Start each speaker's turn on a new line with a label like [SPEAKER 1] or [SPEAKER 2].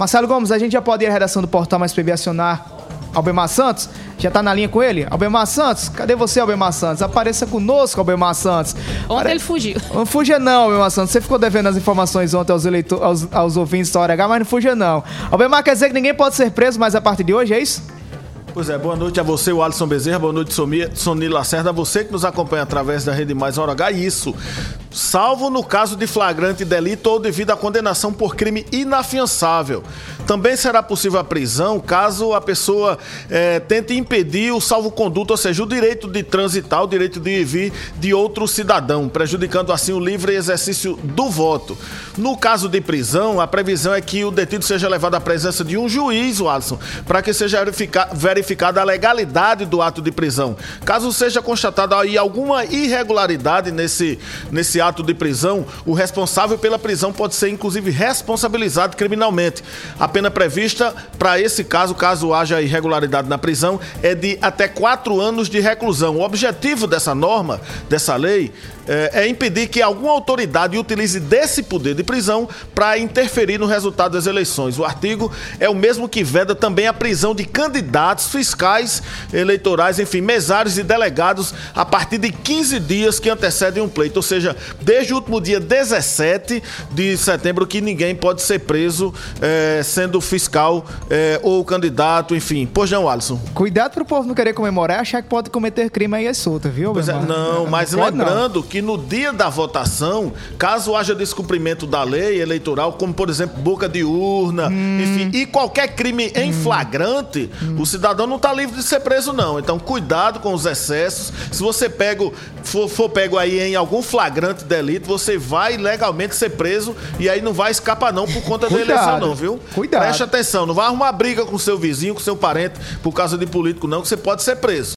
[SPEAKER 1] Marcelo Gomes, a gente já pode ir à redação do Portal Mais PB acionar Albemar Santos? Já tá na linha com ele? Albemar Santos? Cadê você, Albemar Santos? Apareça conosco, Albemar Santos.
[SPEAKER 2] Ontem Pare... ele fugiu.
[SPEAKER 1] Não fuja não, Albemar Santos. Você ficou devendo as informações ontem aos, eleitor... aos, aos ouvintes da Hora H, mas não fuja não. Albemar quer dizer que ninguém pode ser preso mais a partir de hoje, é isso?
[SPEAKER 3] Pois é, boa noite a você, o Alisson Bezerra, boa noite, Sony Lacerda, você que nos acompanha através da Rede Mais Hora H, isso, salvo no caso de flagrante delito ou devido à condenação por crime inafiançável. Também será possível a prisão caso a pessoa é, tente impedir o salvo-conduto, ou seja, o direito de transitar, o direito de ir vir de outro cidadão, prejudicando assim o livre exercício do voto. No caso de prisão, a previsão é que o detido seja levado à presença de um juiz, Alisson, para que seja verificada a legalidade do ato de prisão. Caso seja constatada aí alguma irregularidade nesse, nesse ato de prisão, o responsável pela prisão pode ser inclusive responsabilizado criminalmente. A pena prevista para esse caso, caso haja irregularidade na prisão, é de até quatro anos de reclusão. O objetivo dessa norma, dessa lei, é, é impedir que alguma autoridade utilize desse poder de prisão para interferir no resultado das eleições. O artigo é o mesmo que veda também a prisão de candidatos, fiscais, eleitorais, enfim, mesários e delegados a partir de 15 dias que antecedem um pleito, ou seja, desde o último dia 17 de setembro que ninguém pode ser preso é, sendo fiscal é, ou candidato, enfim. Pois não, Alisson.
[SPEAKER 1] Cuidado pro povo não querer comemorar e achar que pode cometer crime aí é solta, viu?
[SPEAKER 3] Pois é, não, mas lembrando não. que no dia da votação, caso haja descumprimento da lei eleitoral, como por exemplo boca de urna, hum. enfim, e qualquer crime em hum. flagrante, hum. o cidadão não está livre de ser preso, não. Então, cuidado com os excessos. Se você pego, for, for pego aí em algum flagrante delito, você vai legalmente ser preso e aí não vai escapar, não, por conta cuidado. da eleição, não, viu?
[SPEAKER 1] Cuidado.
[SPEAKER 3] Preste atenção, não vai arrumar briga com seu vizinho, com seu parente, por causa de político, não, que você pode ser preso.